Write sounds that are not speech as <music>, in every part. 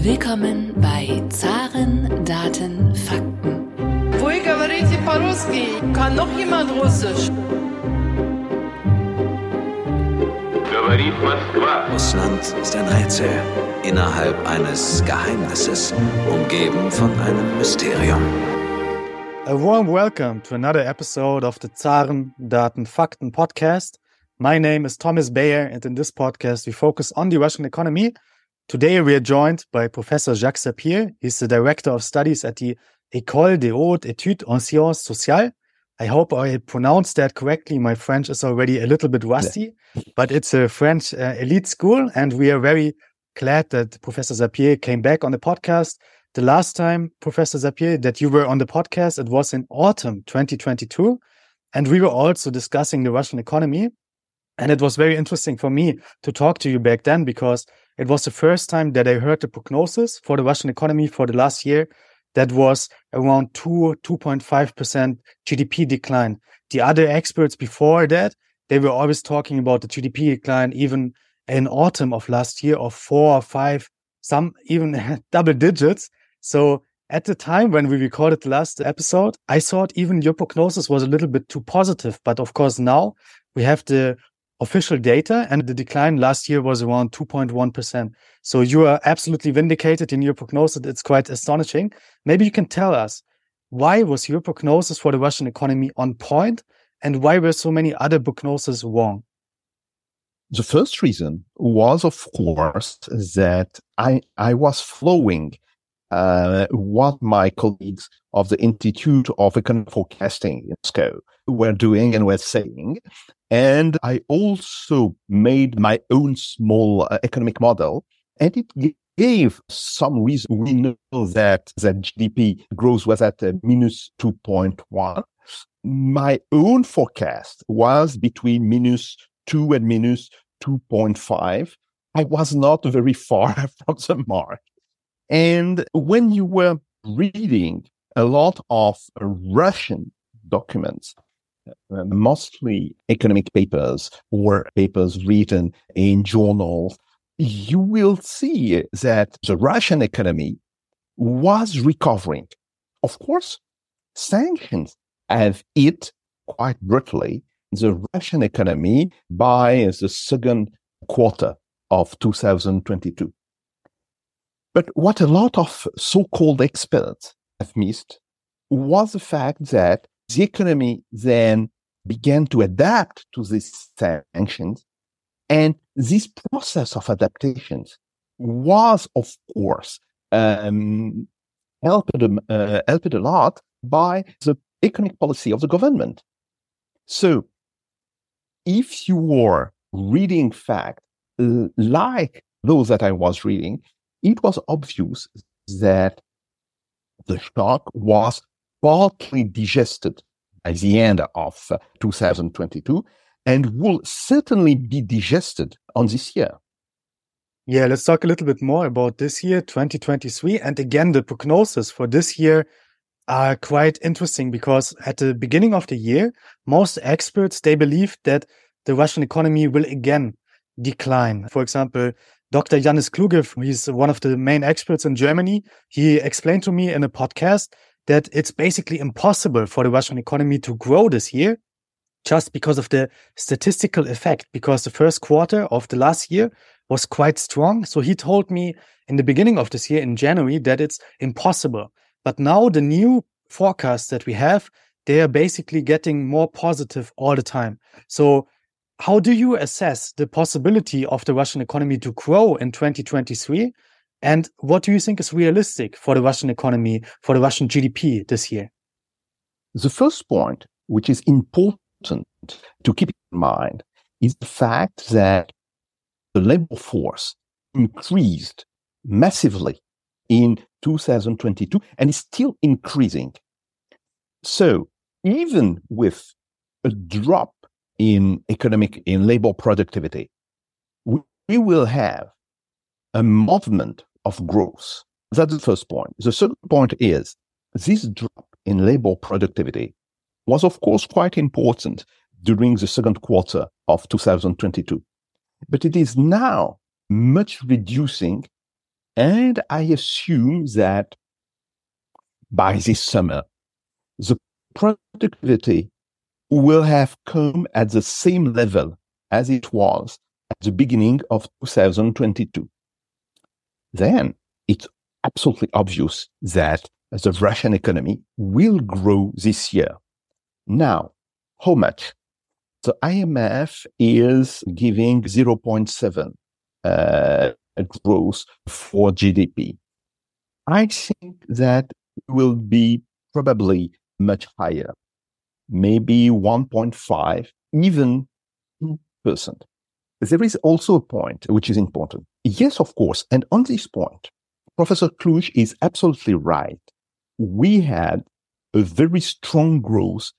Willkommen bei Zaren, Daten, Fakten. Вы говорите по-русски? Kann noch jemand Russisch? Говорит Москва. Russland ist ein Rätsel innerhalb eines Geheimnisses, umgeben von einem Mysterium. A warm welcome to another episode of the Zaren Daten Fakten podcast. My name is Thomas Bayer, and in this podcast, we focus on the Russian economy. Today, we are joined by Professor Jacques Sapir. He's the Director of Studies at the École des Hautes Études en Sciences Sociales. I hope I pronounced that correctly. My French is already a little bit rusty, but it's a French uh, elite school, and we are very glad that Professor Sapir came back on the podcast. The last time, Professor Sapir, that you were on the podcast, it was in autumn 2022, and we were also discussing the Russian economy. And it was very interesting for me to talk to you back then because it was the first time that I heard the prognosis for the Russian economy for the last year that was around 2 2.5% GDP decline. The other experts before that, they were always talking about the GDP decline even in autumn of last year of 4 or 5 some even <laughs> double digits. So at the time when we recorded the last episode, I thought even your prognosis was a little bit too positive. But of course, now we have the official data and the decline last year was around 2.1%. So you are absolutely vindicated in your prognosis. It's quite astonishing. Maybe you can tell us why was your prognosis for the Russian economy on point and why were so many other prognoses wrong? The first reason was, of course, that I, I was flowing uh, what my colleagues of the Institute of Economic Forecasting in Moscow were doing and were saying. And I also made my own small uh, economic model and it gave some reason. We know that, that GDP growth was at a minus 2.1. My own forecast was between minus 2 and minus 2.5. I was not very far <laughs> from the mark. And when you were reading a lot of Russian documents, uh, mostly economic papers or papers written in journals, you will see that the Russian economy was recovering. Of course, sanctions have hit quite brutally the Russian economy by the second quarter of 2022. But what a lot of so-called experts have missed was the fact that the economy then began to adapt to these sanctions. And this process of adaptations was, of course, um, helped, uh, helped a lot by the economic policy of the government. So if you were reading facts like those that I was reading, it was obvious that the shock was partly digested by the end of uh, 2022 and will certainly be digested on this year. Yeah, let's talk a little bit more about this year, 2023. And again, the prognosis for this year are quite interesting because at the beginning of the year, most experts, they believed that the Russian economy will again decline. For example, Dr. Janis Kluge, he's one of the main experts in Germany. He explained to me in a podcast that it's basically impossible for the Russian economy to grow this year just because of the statistical effect, because the first quarter of the last year was quite strong. So he told me in the beginning of this year in January that it's impossible. But now the new forecasts that we have, they are basically getting more positive all the time. So how do you assess the possibility of the Russian economy to grow in 2023? And what do you think is realistic for the Russian economy, for the Russian GDP this year? The first point, which is important to keep in mind, is the fact that the labor force increased massively in 2022 and is still increasing. So even with a drop in economic, in labor productivity, we, will have a movement of growth. That's the first point. The second point is this drop in labor productivity was, of course, quite important during the second quarter of 2022. But it is now much reducing And I assume that by this summer, the productivity will have come at the same level as it was at the beginning of 2022. Then it's absolutely obvious that the Russian economy will grow this year. Now, how much? The IMF is giving 0.7 uh, growth for GDP. I think that will be probably much higher, maybe 1.5, even 2%. There is also a point which is important. Yes, of course. And on this point, Professor Kluge is absolutely right. We had a very strong growth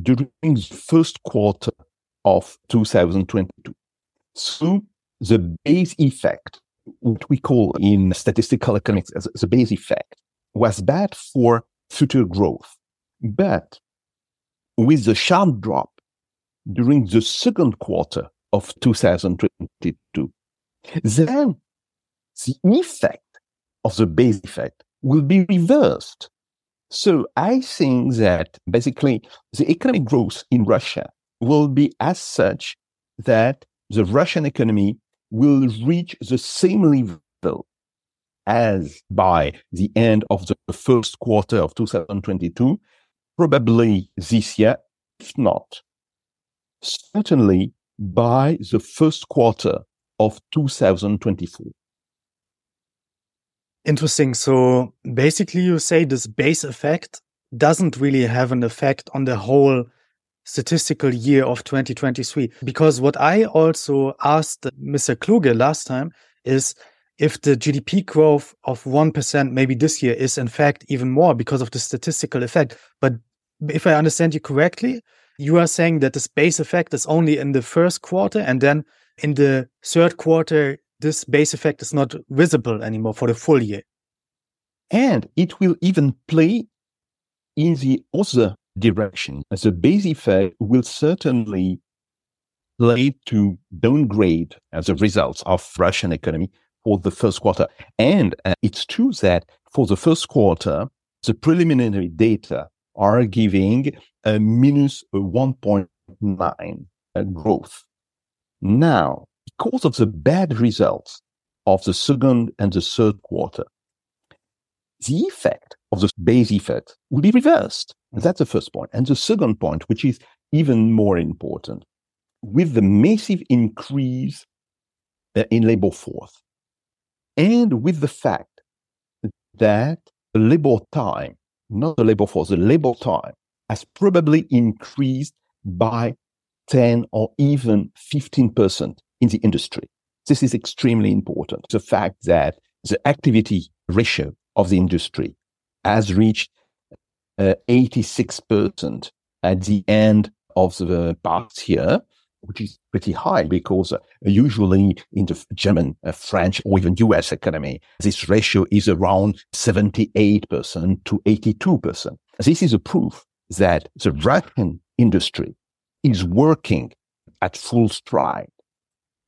during the first quarter of 2022. So the base effect, what we call in statistical economics as the base effect, was bad for future growth. But with the sharp drop during the second quarter of 2022, then the effect of the base effect will be reversed. So I think that basically the economic growth in Russia will be as such that the Russian economy will reach the same level as by the end of the first quarter of 2022, probably this year, if not, certainly by the first quarter of 2024. Interesting. So basically, you say this base effect doesn't really have an effect on the whole statistical year of 2023. Because what I also asked Mr. Kluge last time is if the GDP growth of 1% maybe this year is in fact even more because of the statistical effect. But if I understand you correctly, you are saying that this base effect is only in the first quarter and then in the third quarter, this base effect is not visible anymore for the full year. And it will even play in the other direction. The base effect will certainly lead to downgrade as a result of Russian economy for the first quarter. And uh, it's true that for the first quarter, the preliminary data are giving a minus 1.9 uh, growth. Now, because of the bad results of the second and the third quarter, the effect of the base effect will be reversed. That's the first point. And the second point, which is even more important, with the massive increase uh, in labor force and with the fact that labor time, not the labor force, the labor time has probably increased by 10 or even 15% in the industry. This is extremely important. The fact that the activity ratio of the industry has reached uh, 86% at the end of the past year, which is pretty high because uh, usually in the German, uh, French, or even US economy, this ratio is around 78% to 82%. This is a proof that the Russian industry is working at full stride.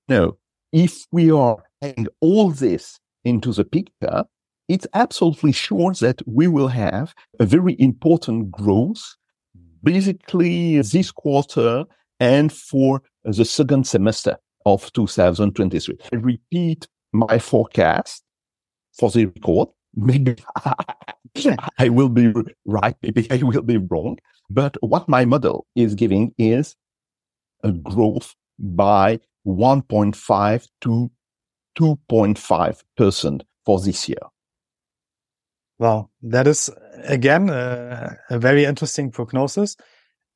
Now, if we are adding all this into the picture, it's absolutely sure that we will have a very important growth basically this quarter and for the second semester of 2023. I repeat my forecast for the record. Maybe <laughs> I will be right, maybe I will be wrong. But what my model is giving is a growth by 1.5 to 2.5% for this year. Wow, that is again uh, a very interesting prognosis.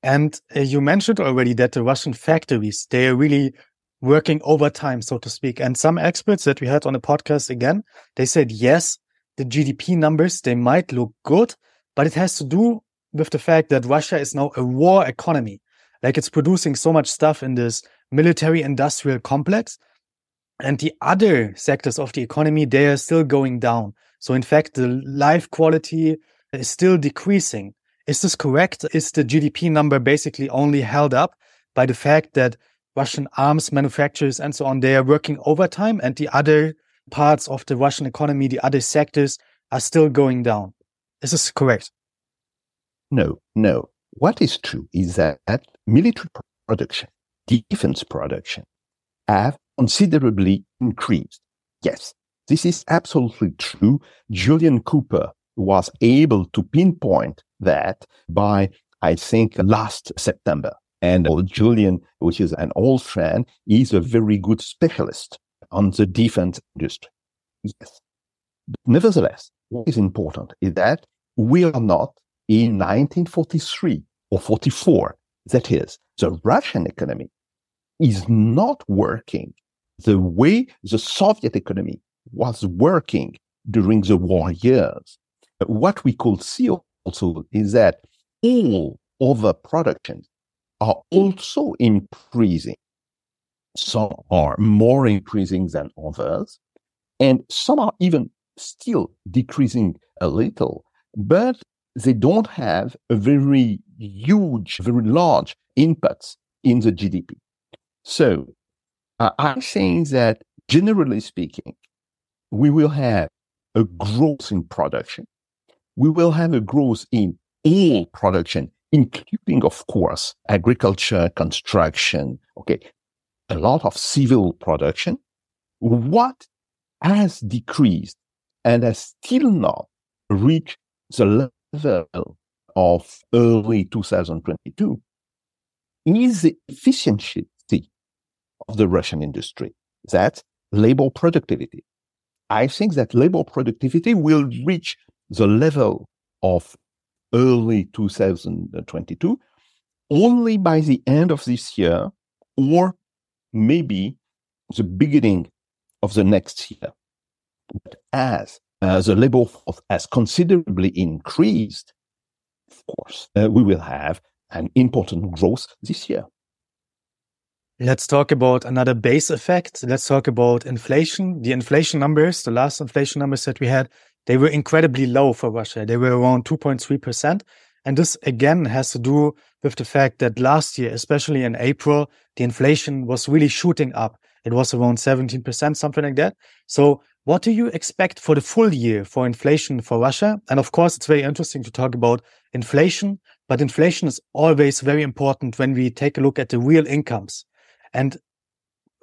And uh, you mentioned already that the Russian factories they are really working overtime, so to speak. And some experts that we had on the podcast again, they said yes, the GDP numbers they might look good, but it has to do with the fact that Russia is now a war economy. Like it's producing so much stuff in this military industrial complex. And the other sectors of the economy, they are still going down. So in fact, the life quality is still decreasing. Is this correct? Is the GDP number basically only held up by the fact that Russian arms manufacturers and so on, they are working overtime and the other parts of the Russian economy, the other sectors are still going down. Is this correct? No, no. What is true is that military production, defense production have considerably increased. Yes, this is absolutely true. Julian Cooper was able to pinpoint that by, I think, last September. And Julian, which is an old friend, is a very good specialist on the defense industry. Yes. Nevertheless, what is important is that we are not in 1943 or 44. That is, the Russian economy is not working the way the Soviet economy was working during the war years. What we could see also is that all other productions are also increasing. Some are more increasing than others, and some are even still decreasing a little, but they don't have a very huge, very large inputs in the GDP. So uh, I think that generally speaking, we will have a growth in production. We will have a growth in all production, including, of course, agriculture, construction, okay, a lot of civil production. What has decreased and has still not reached the level of early 2022 is the efficiency of the Russian industry. That's labor productivity. I think that labor productivity will reach the level of early 2022 only by the end of this year or maybe the beginning of the next year. But as uh, the labor force has considerably increased, of course, uh, we will have an important growth this year. Let's talk about another base effect. Let's talk about inflation. The inflation numbers, the last inflation numbers that we had, they were incredibly low for Russia. They were around 2.3%. And this again has to do with the fact that last year, especially in April, the inflation was really shooting up. It was around 17%, something like that. So what do you expect for the full year for inflation for Russia? And of course, it's very interesting to talk about inflation, but inflation is always very important when we take a look at the real incomes. And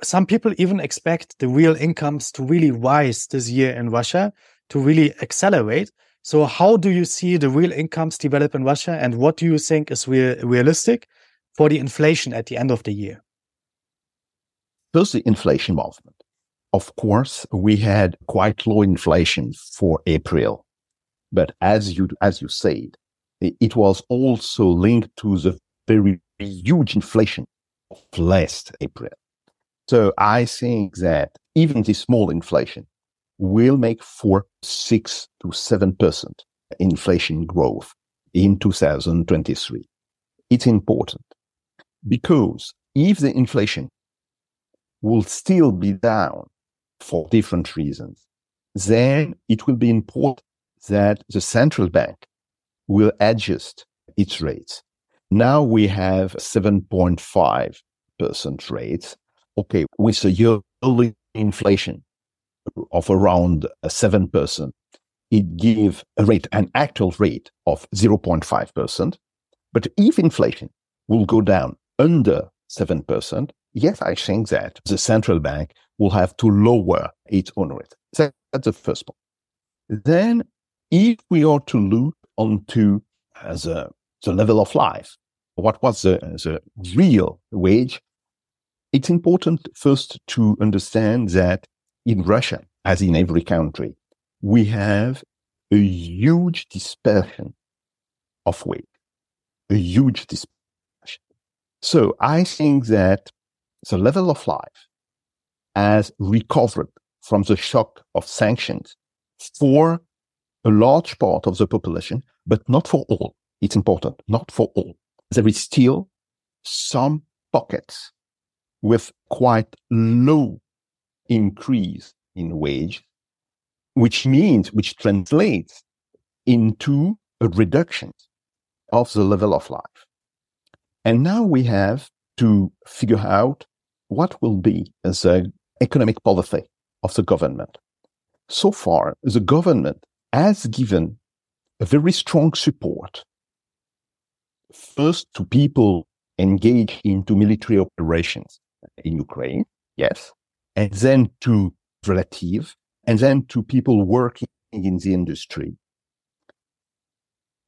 some people even expect the real incomes to really rise this year in Russia, to really accelerate. So, how do you see the real incomes develop in Russia, and what do you think is real, realistic for the inflation at the end of the year? First, the inflation movement. Of course, we had quite low inflation for April, but as you as you said, it was also linked to the very huge inflation of last April. So I think that even this small inflation will make for six to seven percent inflation growth in 2023. It's important because if the inflation will still be down for different reasons, then it will be important that the central bank will adjust its rates now we have 7.5% rates. Okay, with a yearly inflation of around uh, 7%, it gives a rate, an actual rate of 0.5%. But if inflation will go down under 7%, yes, I think that the central bank will have to lower its own rate. That's the first point. Then, if we are to look onto uh, as a, the level of life, what was the, uh, the real wage, it's important first to understand that in Russia, as in every country, we have a huge dispersion of wage, a huge dispersion. So I think that the level of life has recovered from the shock of sanctions for a large part of the population, but not for all. It's important, not for all there is still some pockets with quite low increase in wage, which means, which translates into a reduction of the level of life. And now we have to figure out what will be the economic policy of the government. so far, the government has given a very strong support first to people engaged into military operations in Ukraine, yes, and then to relative, and then to people working in the industry.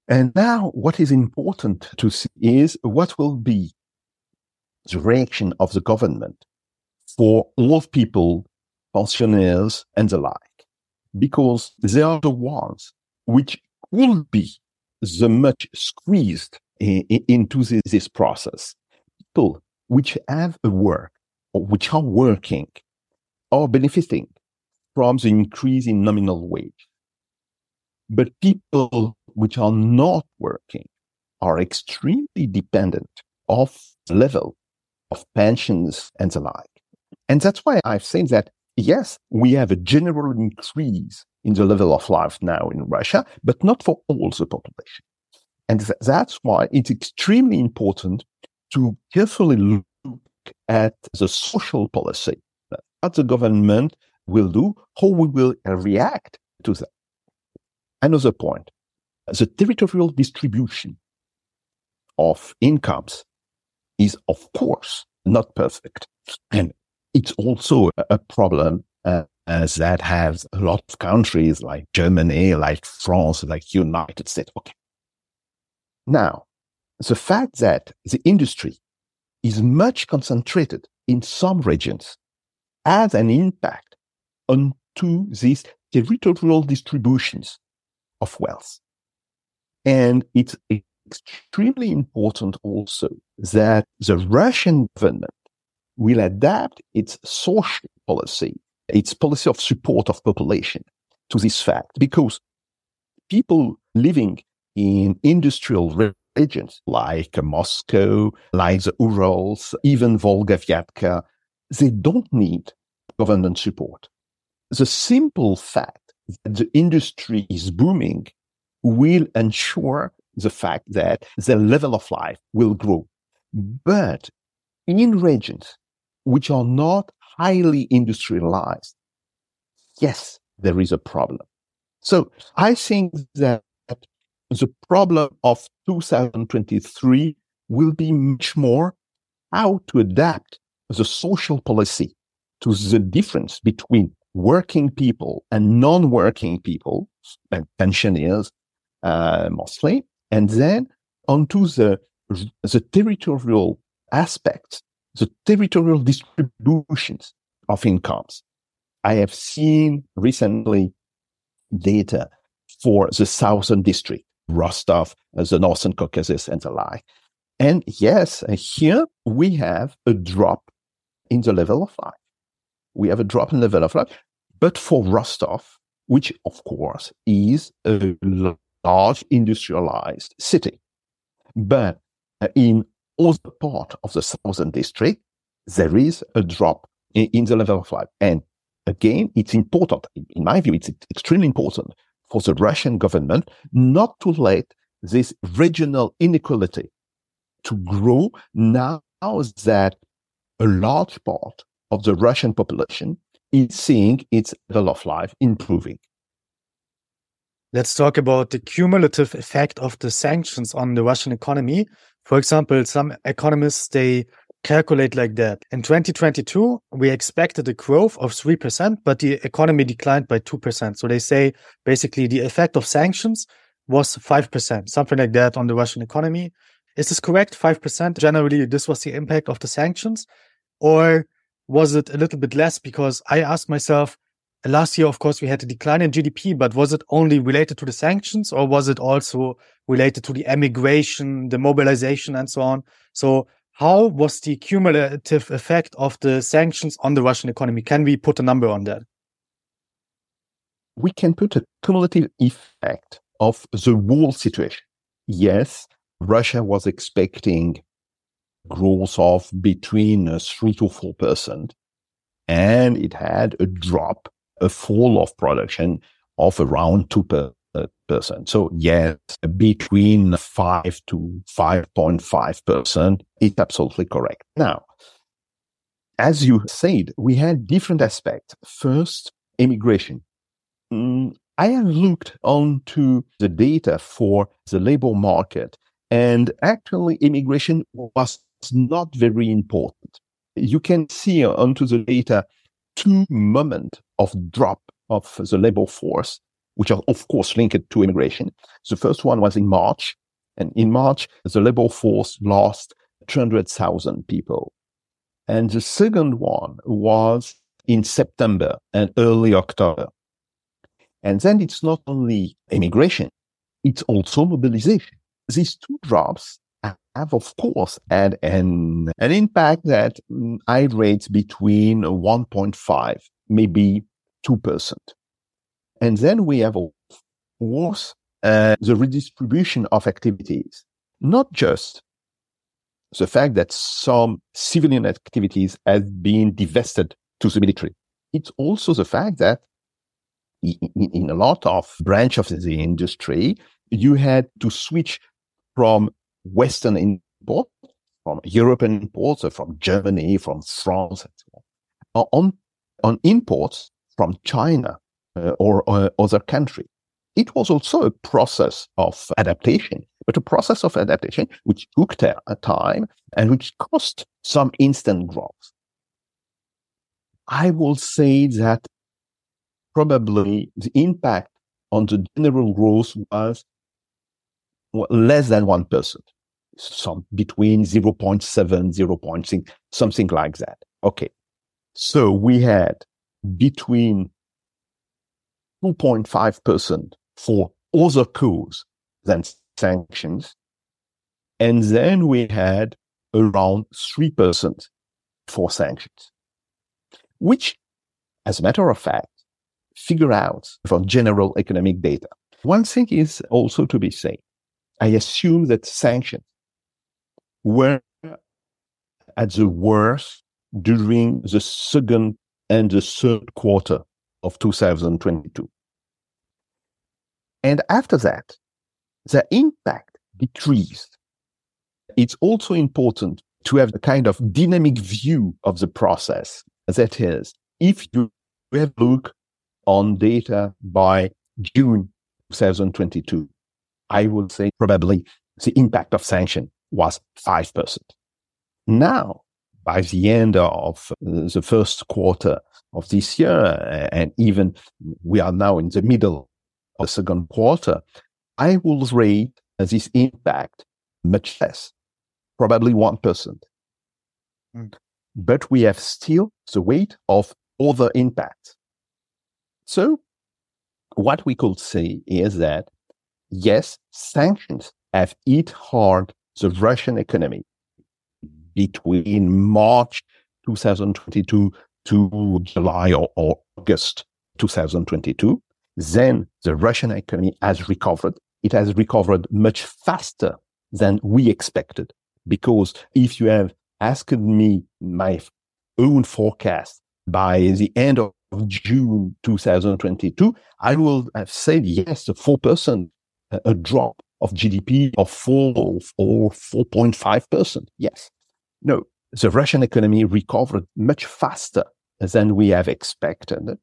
And now what is important to see is what will be the reaction of the government for all of people, pensioners and the like, because they are the ones which will be the much squeezed in, in, into this, this process. People which have a work or which are working are benefiting from the increase in nominal wage. But people which are not working are extremely dependent of level of pensions and the like. And that's why I've said that, yes, we have a general increase in the level of life now in Russia, but not for all the population. And th- that's why it's extremely important to carefully look at the social policy that the government will do, how we will react to that. Another point, the territorial distribution of incomes is, of course, not perfect. And it's also a problem uh, as that has a lot of countries like Germany, like France, like United States. Okay. Now, the fact that the industry is much concentrated in some regions has an impact onto these territorial distributions of wealth. And it's extremely important also that the Russian government will adapt its social policy, its policy of support of population to this fact, because people living in industrial regions like Moscow, like the Urals, even Volga Vyatka, they don't need government support. The simple fact that the industry is booming will ensure the fact that the level of life will grow. But in regions which are not highly industrialized, yes, there is a problem. So I think that the problem of 2023 will be much more how to adapt the social policy to the difference between working people and non-working people, and pensioners uh, mostly, and then onto the the territorial aspects, the territorial distributions of incomes. I have seen recently data for the southern district, Rostov, the northern Caucasus, and the like. And yes, here we have a drop in the level of life. We have a drop in the level of life. But for Rostov, which of course is a large industrialized city, but uh, in other part of the southern district, there is a drop in, in the level of life. And again, it's important, in my view, it's extremely important for the Russian government not to let this regional inequality to grow now that a large part of the Russian population is seeing its level of life improving. Let's talk about the cumulative effect of the sanctions on the Russian economy. For example, some economists, they calculate like that. In 2022, we expected a growth of 3%, but the economy declined by 2%. So they say basically the effect of sanctions was 5%, something like that on the Russian economy. Is this correct? 5%? Generally, this was the impact of the sanctions. Or was it a little bit less? Because I asked myself, last year, of course, we had a decline in GDP, but was it only related to the sanctions or was it also related to the emigration, the mobilization and so on? So how was the cumulative effect of the sanctions on the Russian economy? Can we put a number on that? We can put a cumulative effect of the whole situation. Yes, Russia was expecting growth of between uh, 3 to 4%, and it had a drop, a fall of production of around 2%. So yes, between 5 to 5.5% is absolutely correct. Now, as you said, we had different aspects. First, immigration. mm, I have looked onto the data for the labor market, and actually, immigration was not very important. You can see onto the data two moments of drop of the labor force, which are of course linked to immigration. The first one was in March, and in March, the labor force lost 200,000 people. And the second one was in September and early October. And then it's not only immigration, it's also mobilization. These two drops have, of course, had an, an impact that mm, I rate between 1.5, maybe 2%. And then we have, of course, uh, the redistribution of activities, not just the fact that some civilian activities have been divested to the military. It's also the fact that in, in a lot of branch of the industry, you had to switch from Western import, from European imports, or from Germany, from France, and so on, on, imports from China uh, or, or other country. It was also a process of adaptation, but a process of adaptation which took a time and which cost some instant growth. I will say that probably the impact on the general growth was less than 1%, some between 0.7, 0.6, something like that. Okay. So we had between 2.5% for other cause than sanctions. And then we had around 3% for sanctions, which, as a matter of fact, figure out from general economic data. One thing is also to be said. I assume that sanctions were at the worst during the second and the third quarter of 2022. And after that, the impact decreased. It's also important to have a kind of dynamic view of the process. That is, if you have a look on data by June 2022, I would say probably the impact of sanction was 5%. Now, by the end of the first quarter of this year, and even we are now in the middle of the second quarter, I will rate this impact much less, probably 1%. Mm. But we have still the weight of other impacts. So what we could say is that yes, sanctions have hit hard the Russian economy between March 2022 to July or, or August 2022. Then the Russian economy has recovered. It has recovered much faster than we expected. Because if you have asked me my own forecast by the end of June 2022, I will have said yes, a 4%, a drop of GDP of 4 or 4.5%. Yes. No, the Russian economy recovered much faster than we have expected.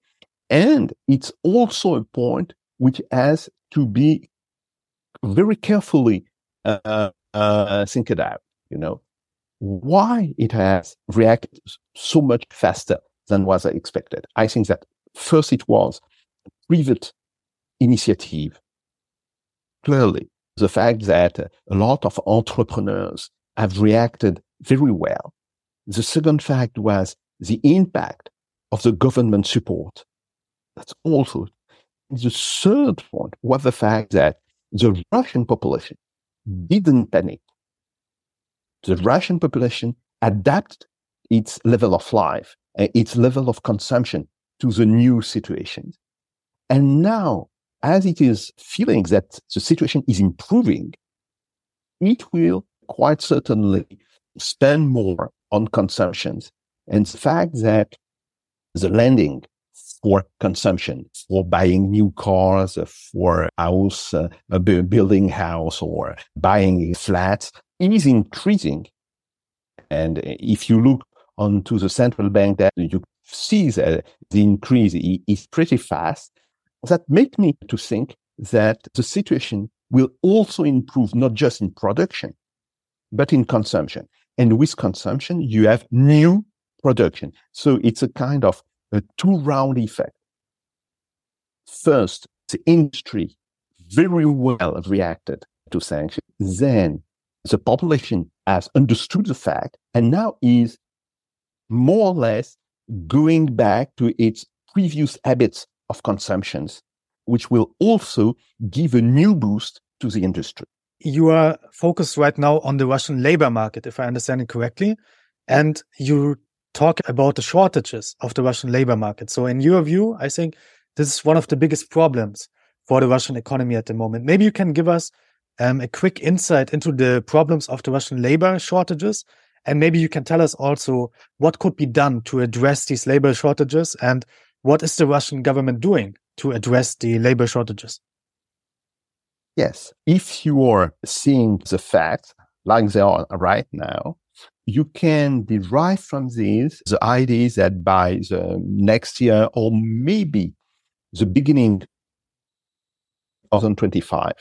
And it's also a point which has to be very carefully uh, uh, think out, you know, why it has reacted so much faster than was expected. I think that first it was private initiative. Clearly, the fact that a lot of entrepreneurs have reacted very well. The second fact was the impact of the government support that's also the third point was the fact that the Russian population didn't panic. The Russian population adapted its level of life, uh, its level of consumption to the new situation. And now, as it is feeling that the situation is improving, it will quite certainly spend more on consumptions. And the fact that the lending for consumption, for buying new cars, for house, uh, building house or buying flats is increasing. And if you look onto the central bank that you see that the increase is pretty fast. That make me to think that the situation will also improve not just in production, but in consumption. And with consumption, you have new production. So it's a kind of a two round effect. First, the industry very well reacted to sanctions. Then the population has understood the fact and now is more or less going back to its previous habits of consumptions, which will also give a new boost to the industry. You are focused right now on the Russian labor market, if I understand it correctly. And you talk about the shortages of the Russian labor market. So, in your view, I think this is one of the biggest problems for the Russian economy at the moment. Maybe you can give us um, a quick insight into the problems of the Russian labor shortages. And maybe you can tell us also what could be done to address these labor shortages and what is the Russian government doing to address the labor shortages? Yes. If you are seeing the facts like they are right now, you can derive from these the idea that by the next year or maybe the beginning of 2025,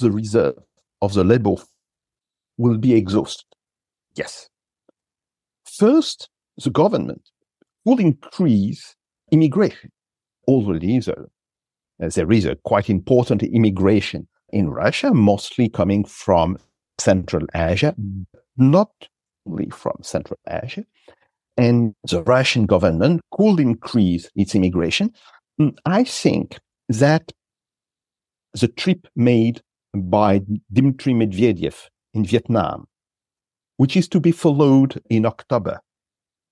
the reserve of the labor will be exhausted. Yes. First, the government will increase immigration. Already there, there is a quite important immigration in Russia, mostly coming from Central Asia, not only from Central Asia. And the Russian government could increase its immigration. Mm, I think that the trip made by Dmitry Medvedev in Vietnam, which is to be followed in October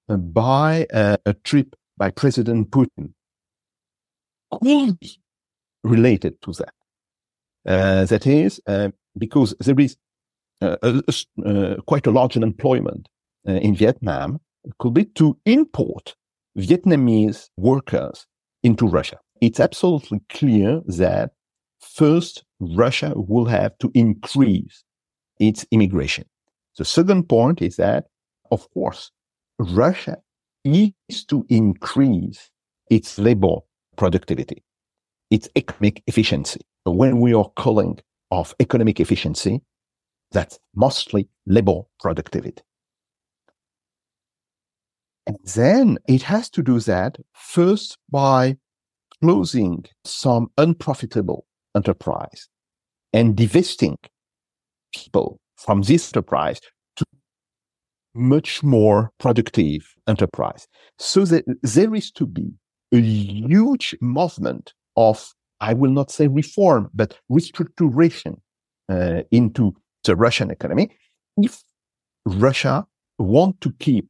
uh, by a, a trip by President Putin, could be related to that. Uh, that is, uh, because there is uh, a, a, quite a large unemployment uh, in Vietnam, could be to import Vietnamese workers into Russia. It's absolutely clear that first, Russia will have to increase its immigration. The second point is that, of course, Russia needs to increase its labor productivity, its economic efficiency. When we are calling of economic efficiency, that's mostly labor productivity. And then it has to do that first by closing some unprofitable enterprise and divesting people from this enterprise much more productive enterprise. So that there is to be a huge movement of, I will not say reform, but restructuration uh, into the Russian economy. If Russia want to keep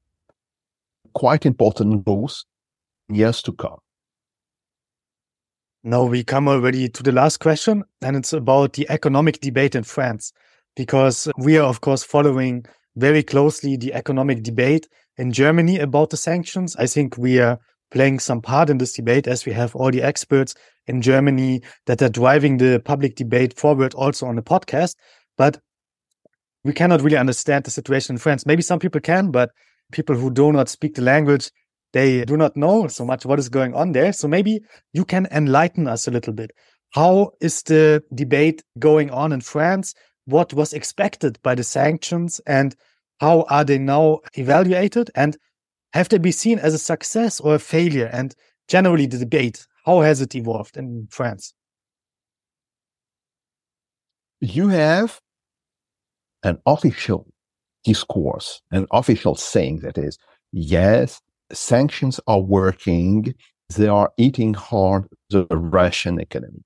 quite important growth years to come. Now we come already to the last question, and it's about the economic debate in France, because we are, of course, following very closely the economic debate in Germany about the sanctions. I think we are playing some part in this debate as we have all the experts in Germany that are driving the public debate forward also on the podcast. But we cannot really understand the situation in France. Maybe some people can, but people who do not speak the language they do not know so much what is going on there. So maybe you can enlighten us a little bit. How is the debate going on in France? What was expected by the sanctions and how are they now evaluated? And have they been seen as a success or a failure? And generally, the debate, how has it evolved in France? You have an official discourse, an official saying that is, yes, sanctions are working. They are eating hard the Russian economy.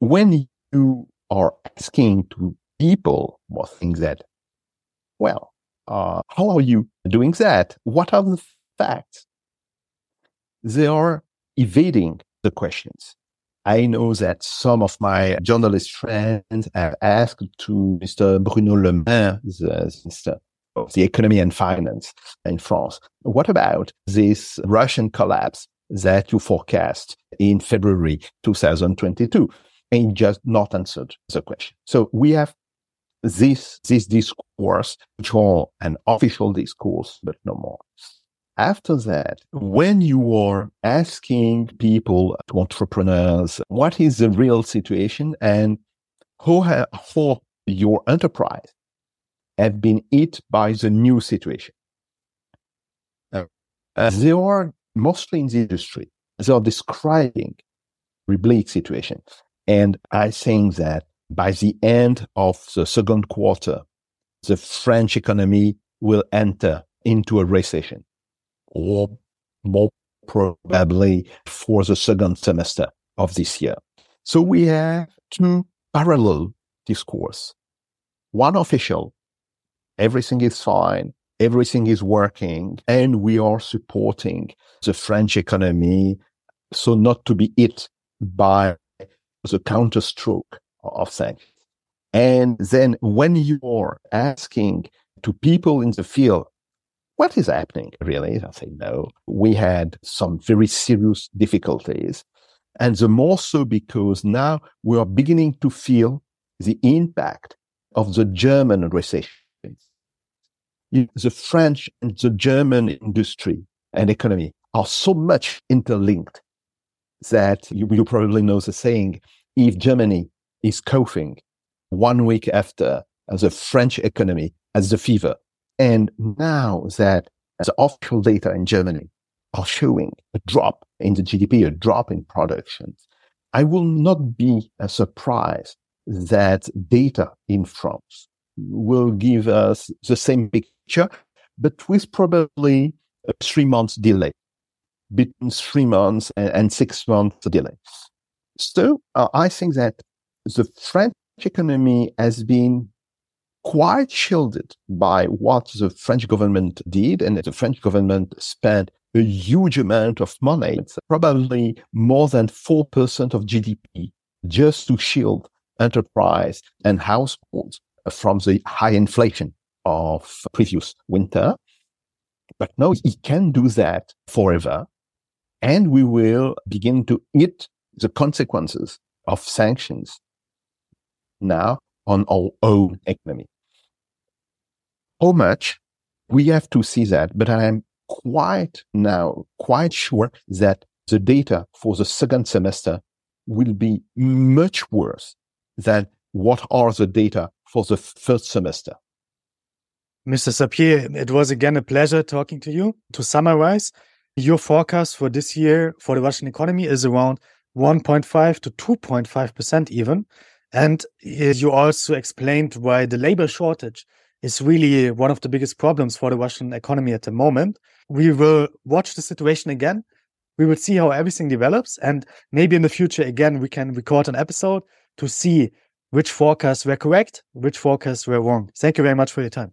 When you are asking to people what things that, well, uh, how are you doing that? What are the facts? They are evading the questions. I know that some of my journalist friends have asked to Mr. Bruno Le Maire, the, Minister of the economy and finance in France. What about this Russian collapse that you forecast in February 2022? And just not answered the question. So we have this, this discourse, which are an official discourse, but no more. after that, when you are asking people, entrepreneurs, what is the real situation and who, ha- your enterprise have been hit by the new situation. Uh, they are mostly in the industry. They are describing a bleak situation. And I think that by the end of the second quarter, the French economy will enter into a recession or more probably for the second semester of this year. So we have two parallel discourse. One official, everything is fine, everything is working, and we are supporting the French economy so not to be hit by the counterstroke of sanctions. And then when you are asking to people in the field, what is happening really? I say, no, we had some very serious difficulties. And the more so because now we are beginning to feel the impact of the German recession. The French and the German industry and economy are so much interlinked that you, you probably know the saying, if Germany is coughing one week after the French economy has the fever. And now that the official data in Germany are showing a drop in the GDP, a drop in production, I will not be uh, surprised that data in France will give us the same picture, but with probably a three months delay, between three months and, six months delay. So uh, I think that the French economy has been quite shielded by what the French government did, and the French government spent a huge amount of money, probably more than 4% of GDP, just to shield enterprise and households from the high inflation of previous winter. But no, he can do that forever. And we will begin to eat the consequences of sanctions now on our own economy. How much we have to see that, but I am quite now quite sure that the data for the second semester will be much worse than what are the data for the first semester. Mr. Sapir, it was again a pleasure talking to you. To summarize, your forecast for this year for the Russian economy is around 1.5 to 2.5% even. And uh, you also explained why the labor shortage is really one of the biggest problems for the Russian economy at the moment. We will watch the situation again. We will see how everything develops. And maybe in the future, again, we can record an episode to see which forecasts were correct, which forecasts were wrong. Thank you very much for your time.